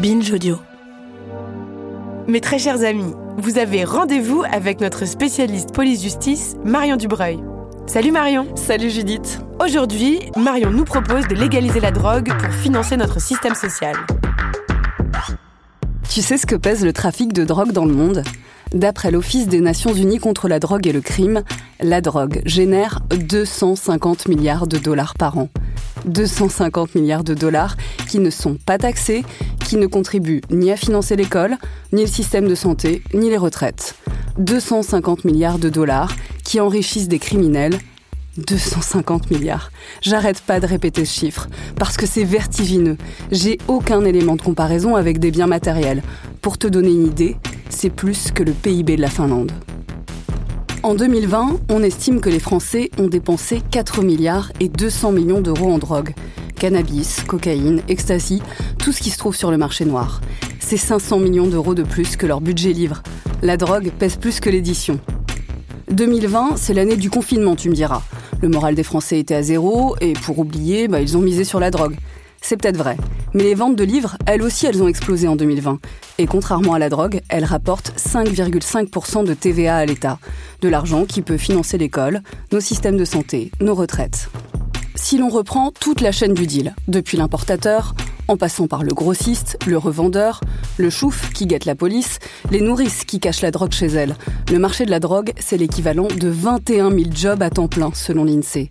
Binge Audio. Mes très chers amis, vous avez rendez-vous avec notre spécialiste police-justice, Marion Dubreuil. Salut Marion Salut Judith Aujourd'hui, Marion nous propose de légaliser la drogue pour financer notre système social. Tu sais ce que pèse le trafic de drogue dans le monde? D'après l'Office des Nations Unies contre la drogue et le crime, la drogue génère 250 milliards de dollars par an. 250 milliards de dollars qui ne sont pas taxés, qui ne contribuent ni à financer l'école, ni le système de santé, ni les retraites. 250 milliards de dollars qui enrichissent des criminels. 250 milliards. J'arrête pas de répéter ce chiffre, parce que c'est vertigineux. J'ai aucun élément de comparaison avec des biens matériels. Pour te donner une idée, c'est plus que le PIB de la Finlande. En 2020, on estime que les Français ont dépensé 4 milliards et 200 millions d'euros en drogue. Cannabis, cocaïne, ecstasy, tout ce qui se trouve sur le marché noir. C'est 500 millions d'euros de plus que leur budget livre. La drogue pèse plus que l'édition. 2020, c'est l'année du confinement, tu me diras. Le moral des Français était à zéro, et pour oublier, bah, ils ont misé sur la drogue. C'est peut-être vrai. Mais les ventes de livres, elles aussi, elles ont explosé en 2020. Et contrairement à la drogue, elles rapportent 5,5% de TVA à l'État. De l'argent qui peut financer l'école, nos systèmes de santé, nos retraites. Si l'on reprend toute la chaîne du deal, depuis l'importateur, en passant par le grossiste, le revendeur, le chouf qui guette la police, les nourrices qui cachent la drogue chez elles. Le marché de la drogue, c'est l'équivalent de 21 000 jobs à temps plein, selon l'INSEE.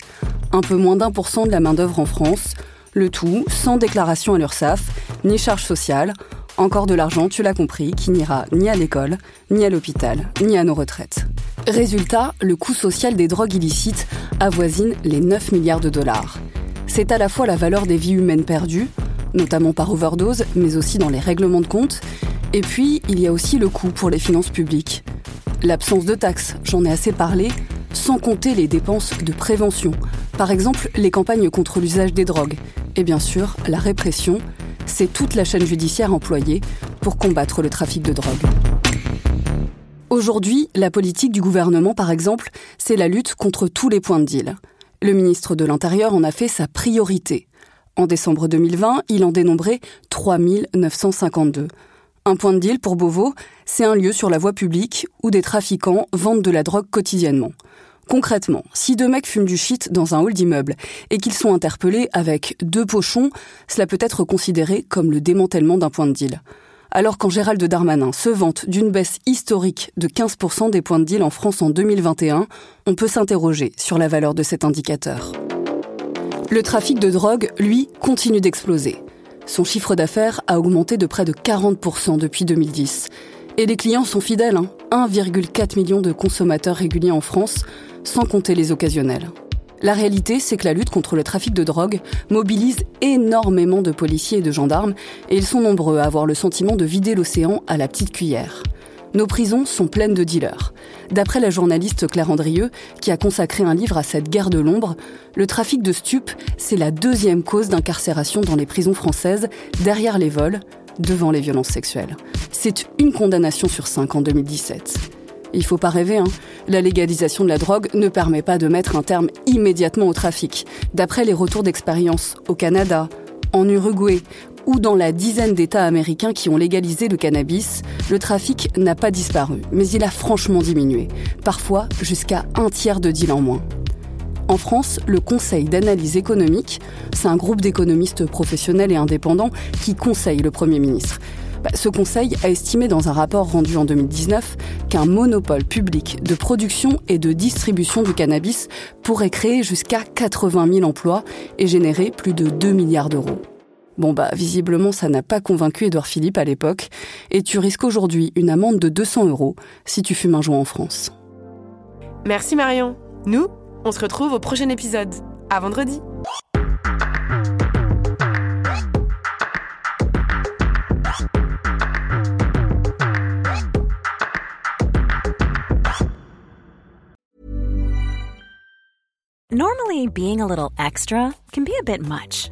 Un peu moins d'un pour cent de la main-d'œuvre en France, le tout sans déclaration à l'URSSAF, ni charge sociale, encore de l'argent, tu l'as compris, qui n'ira ni à l'école, ni à l'hôpital, ni à nos retraites. Résultat, le coût social des drogues illicites avoisine les 9 milliards de dollars. C'est à la fois la valeur des vies humaines perdues, notamment par overdose, mais aussi dans les règlements de compte, et puis il y a aussi le coût pour les finances publiques. L'absence de taxes, j'en ai assez parlé, sans compter les dépenses de prévention, par exemple les campagnes contre l'usage des drogues, et bien sûr la répression, c'est toute la chaîne judiciaire employée pour combattre le trafic de drogue. Aujourd'hui, la politique du gouvernement, par exemple, c'est la lutte contre tous les points de deal. Le ministre de l'Intérieur en a fait sa priorité. En décembre 2020, il en dénombrait 3952. Un point de deal pour Beauvau, c'est un lieu sur la voie publique où des trafiquants vendent de la drogue quotidiennement. Concrètement, si deux mecs fument du shit dans un hall d'immeuble et qu'ils sont interpellés avec deux pochons, cela peut être considéré comme le démantèlement d'un point de deal. Alors quand Gérald Darmanin se vante d'une baisse historique de 15% des points de deal en France en 2021, on peut s'interroger sur la valeur de cet indicateur. Le trafic de drogue, lui, continue d'exploser. Son chiffre d'affaires a augmenté de près de 40% depuis 2010. Et les clients sont fidèles, 1,4 hein. million de consommateurs réguliers en France, sans compter les occasionnels. La réalité, c'est que la lutte contre le trafic de drogue mobilise énormément de policiers et de gendarmes, et ils sont nombreux à avoir le sentiment de vider l'océan à la petite cuillère. Nos prisons sont pleines de dealers. D'après la journaliste Claire Andrieux, qui a consacré un livre à cette guerre de l'ombre, le trafic de stupes, c'est la deuxième cause d'incarcération dans les prisons françaises, derrière les vols, devant les violences sexuelles. C'est une condamnation sur cinq en 2017. Il faut pas rêver, hein. La légalisation de la drogue ne permet pas de mettre un terme immédiatement au trafic. D'après les retours d'expérience au Canada, en Uruguay ou dans la dizaine d'États américains qui ont légalisé le cannabis, le trafic n'a pas disparu, mais il a franchement diminué, parfois jusqu'à un tiers de deal en moins. En France, le Conseil d'analyse économique, c'est un groupe d'économistes professionnels et indépendants qui conseille le Premier ministre. Bah, ce conseil a estimé dans un rapport rendu en 2019 qu'un monopole public de production et de distribution du cannabis pourrait créer jusqu'à 80 000 emplois et générer plus de 2 milliards d'euros. Bon bah visiblement ça n'a pas convaincu Édouard Philippe à l'époque et tu risques aujourd'hui une amende de 200 euros si tu fumes un joint en France. Merci Marion. Nous, on se retrouve au prochain épisode. À vendredi. Normally, being a little extra can be a bit much,